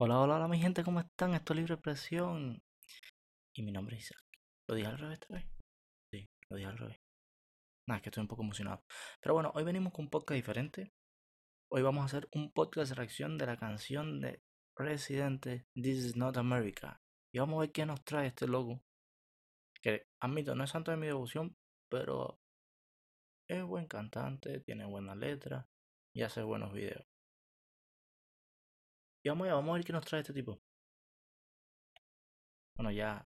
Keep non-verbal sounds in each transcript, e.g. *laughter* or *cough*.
Hola, hola, hola mi gente, ¿cómo están? Esto es Libre Expresión. Y mi nombre es Isaac. ¿Lo dije al revés esta vez? Sí, lo dije al revés. Nada, es que estoy un poco emocionado. Pero bueno, hoy venimos con un podcast diferente. Hoy vamos a hacer un podcast de reacción de la canción de Residente This is not America. Y vamos a ver qué nos trae este logo. Que admito, no es santo de mi devoción, pero es buen cantante, tiene buena letra y hace buenos videos. Y vamos, a, vamos a ver qué nos trae este tipo. Bueno, ya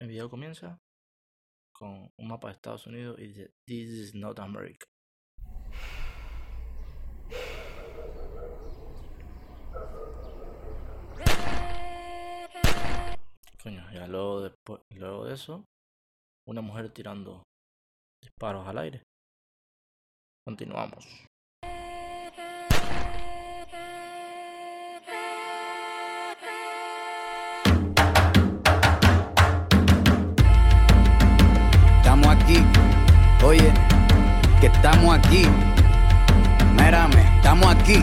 el video comienza con un mapa de Estados Unidos y dice This is not America. Coño, ya luego, después, luego de eso, una mujer tirando disparos al aire. Continuamos. Estamos aquí, oye, que estamos aquí. Mírame, estamos aquí.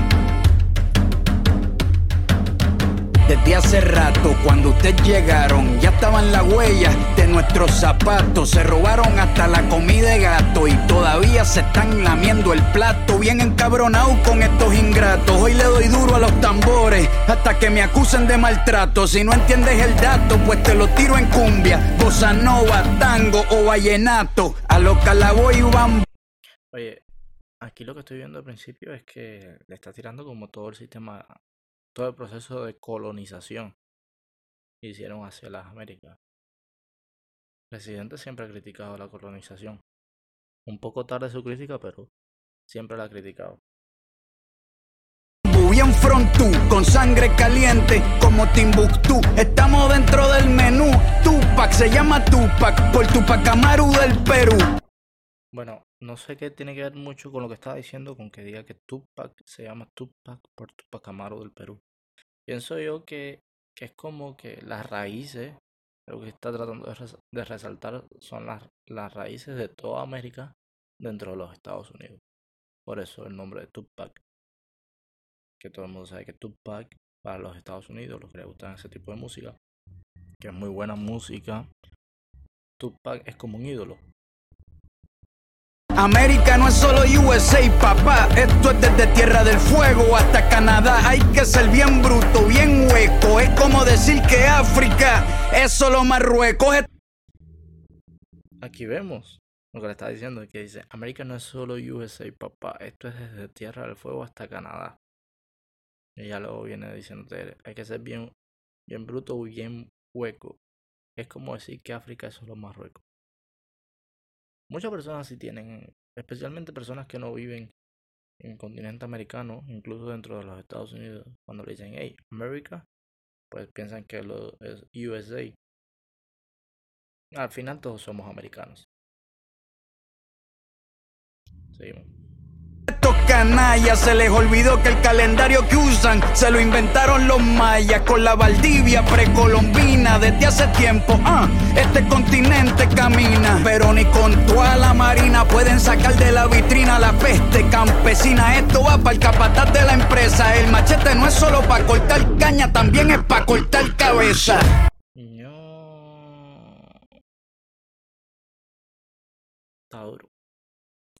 Desde hace rato, cuando ustedes llegaron, ya estaban las huellas de nuestros zapatos. Se robaron hasta la comida de gato y todavía se están lamiendo el plato. Bien encabronado con estos ingratos. Hoy le doy duro a los tambores hasta que me acusen de maltrato. Si no entiendes el dato, pues te lo tiro en cumbia, bossa nova, tango o vallenato. A los calaboy bambú. Oye, aquí lo que estoy viendo al principio es que le está tirando como todo el sistema, todo el proceso de colonización que hicieron hacia las Américas. El presidente siempre ha criticado la colonización. Un poco tarde su crítica, pero siempre la ha criticado. Bien frontú, con sangre caliente como Timbuktu. Estamos dentro del menú. Tupac se llama Tupac por Tupac Amaru del Perú. Bueno, no sé qué tiene que ver mucho con lo que estaba diciendo, con que diga que Tupac se llama Tupac por Tupac Amaru del Perú. Pienso yo que, que es como que las raíces, lo que está tratando de resaltar son las, las raíces de toda América dentro de los Estados Unidos. Por eso el nombre de Tupac. Que todo el mundo sabe que Tupac para los Estados Unidos, los que les gustan ese tipo de música, que es muy buena música, Tupac es como un ídolo. América no es solo USA, papá. Esto es desde Tierra del Fuego hasta Canadá. Hay que ser bien bruto, bien hueco. Es como decir que África es solo Marruecos. Aquí vemos lo que le estaba diciendo, que dice, América no es solo USA, papá, esto es desde Tierra del Fuego hasta Canadá. Y ya luego viene diciéndote, hay que ser bien, bien bruto bien hueco. Es como decir que África es solo Marruecos. Muchas personas sí tienen, especialmente personas que no viven en el continente americano, incluso dentro de los Estados Unidos, cuando le dicen, hey, América, pues piensan que lo es USA. Al final todos somos americanos. Seguimos. Canallas se les olvidó que el calendario que usan se lo inventaron los mayas con la Valdivia precolombina desde hace tiempo. Ah, este continente camina, pero ni con toda la marina pueden sacar de la vitrina la peste campesina. Esto va para el capataz de la empresa. El machete no es solo para cortar caña, también es para cortar cabeza. Está duro.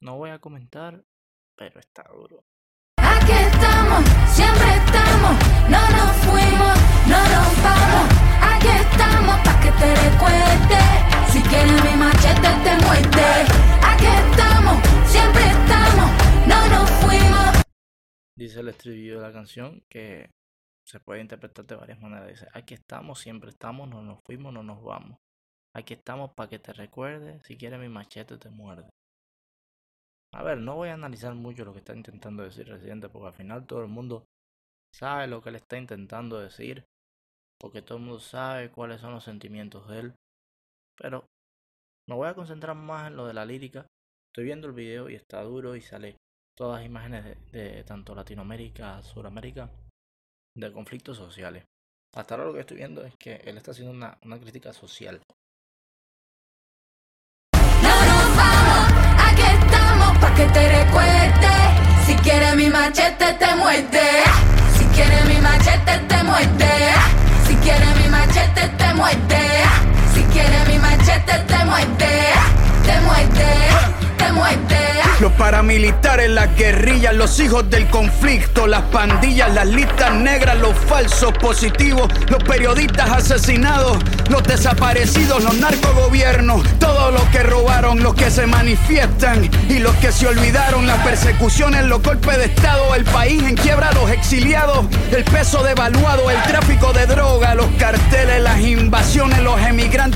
No voy a comentar, pero está duro. Aquí estamos, siempre estamos, no nos fuimos, no nos vamos. Aquí estamos pa' que te recuerdes. Si quieres mi machete te muerde. Aquí estamos, siempre estamos, no nos fuimos. Dice el estribillo de la canción que se puede interpretar de varias maneras. Dice, aquí estamos, siempre estamos, no nos fuimos, no nos vamos. Aquí estamos para que te recuerdes. Si quieres mi machete te muerde. A ver, no voy a analizar mucho lo que está intentando decir Residente, porque al final todo el mundo sabe lo que le está intentando decir, porque todo el mundo sabe cuáles son los sentimientos de él. Pero me voy a concentrar más en lo de la lírica. Estoy viendo el video y está duro y sale todas las imágenes de, tanto Latinoamérica, Suramérica, de conflictos sociales. Hasta ahora lo que estoy viendo es que él está haciendo una crítica social. Si quieres mi machete te muerde. Si quieres mi machete te muerde. Si quieres mi machete te muerde. Te muerde. Te muerde. Los paramilitares, las guerrillas, los hijos del conflicto, las pandillas, las listas negras, los falsos positivos, los periodistas asesinados, los desaparecidos, los narcogobiernos, todos los que robaron, los que se manifiestan y los que se olvidaron, las persecuciones, los golpes de Estado, el país en quiebra, los exiliados, el peso devaluado, el tráfico de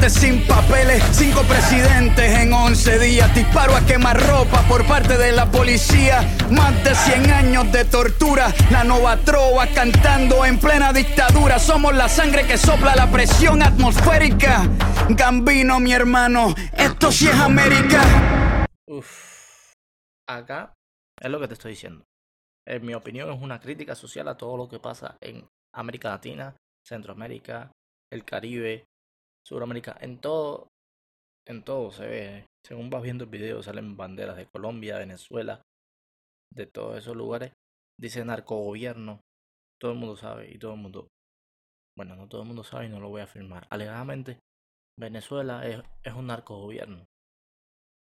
emigrantes sin papeles, cinco presidentes en 11 días, disparo a quemar ropa por parte de la policía. Más de 100 años de tortura. La nova trova cantando en plena dictadura. Somos la sangre que sopla la presión atmosférica. Gambino, mi hermano, esto sí es América. Uf. Acá es lo que te estoy diciendo. En mi opinión es una crítica social a todo lo que pasa en América Latina, Centroamérica, el Caribe, Sudamérica, en todo, en todo se ve. Según vas viendo el video salen banderas de Colombia, Venezuela, de todos esos lugares. Dice narcogobierno. Todo el mundo sabe y todo el mundo... Bueno, no todo el mundo sabe y no lo voy a afirmar. Alegadamente, Venezuela es, es un narcogobierno.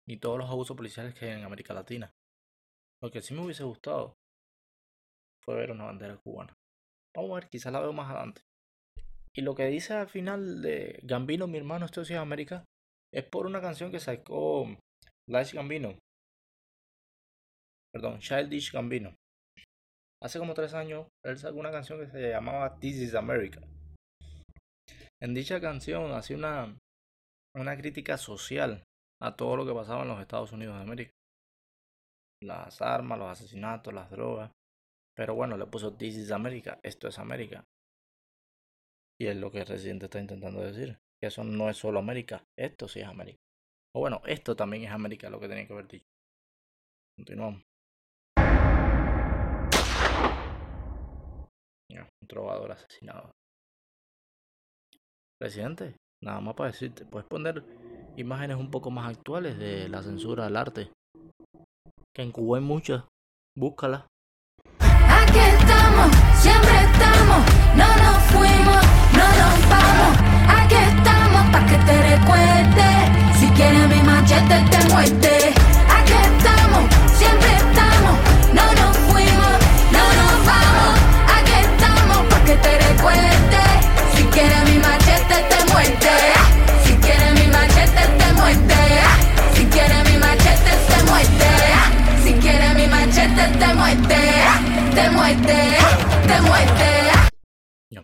Y todos los abusos policiales que hay en América Latina. Lo que sí me hubiese gustado fue ver una bandera cubana. Vamos a ver, quizás la veo más adelante. Y lo que dice al final de Gambino, mi hermano, esto es América, es por una canción que sacó Lash Gambino. Perdón, Childish Gambino. Hace como tres años, él sacó una canción que se llamaba This is America. En dicha canción hacía una, una crítica social a todo lo que pasaba en los Estados Unidos de América. Las armas, los asesinatos, las drogas. Pero bueno, le puso This is America. Esto es América. Y es lo que el Residente está intentando decir. Que eso no es solo América. Esto sí es América. O bueno, esto también es América, lo que tenía que haber dicho. Continuamos. Un trovador asesinado. Presidente, nada más para decirte, puedes poner imágenes un poco más actuales de la censura al arte. Que en Cuba hay muchas. Búscala. Aquí estamos, siempre estamos, no nos fuimos, no nos vamos. Aquí estamos pa' que te recuerde. Si quieres mi machete te muerde.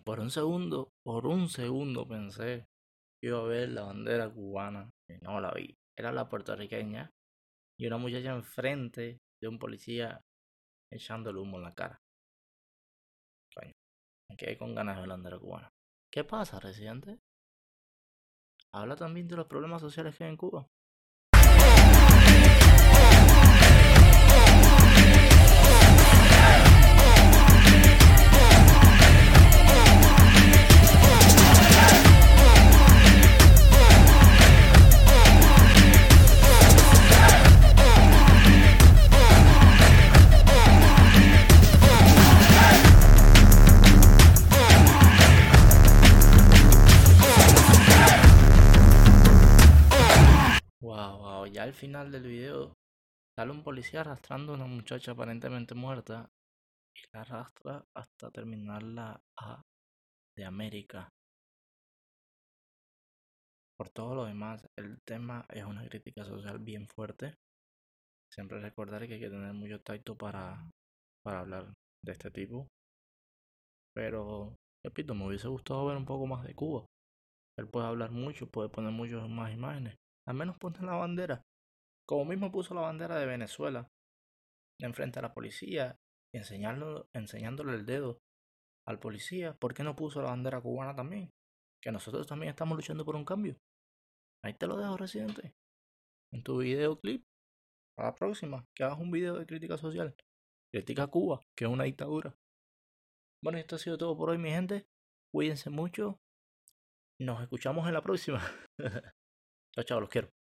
Por un segundo, por un segundo pensé que iba a ver la bandera cubana y no la vi. Era la puertorriqueña y una muchacha enfrente de un policía echándole humo en la cara. Coño, me quedé con ganas de ver la bandera cubana. ¿Qué pasa, residente? Habla también de los problemas sociales que hay en Cuba. Del video sale un policía arrastrando a una muchacha aparentemente muerta y la arrastra hasta terminar la A de América. Por todo lo demás, el tema es una crítica social bien fuerte. Siempre recordar que hay que tener mucho tacto para, para hablar de este tipo. Pero, repito, me hubiese gustado ver un poco más de Cuba. Él puede hablar mucho, puede poner muchas más imágenes. Al menos ponte la bandera. Como mismo puso la bandera de Venezuela. Enfrente a la policía. Y enseñándole el dedo al policía. ¿Por qué no puso la bandera cubana también? Que nosotros también estamos luchando por un cambio. Ahí te lo dejo, residente. En tu videoclip. Para la próxima. Que hagas un video de crítica social. Critica a Cuba, que es una dictadura. Bueno, esto ha sido todo por hoy, mi gente. Cuídense mucho. Nos escuchamos en la próxima. *laughs* chao, chao, los quiero.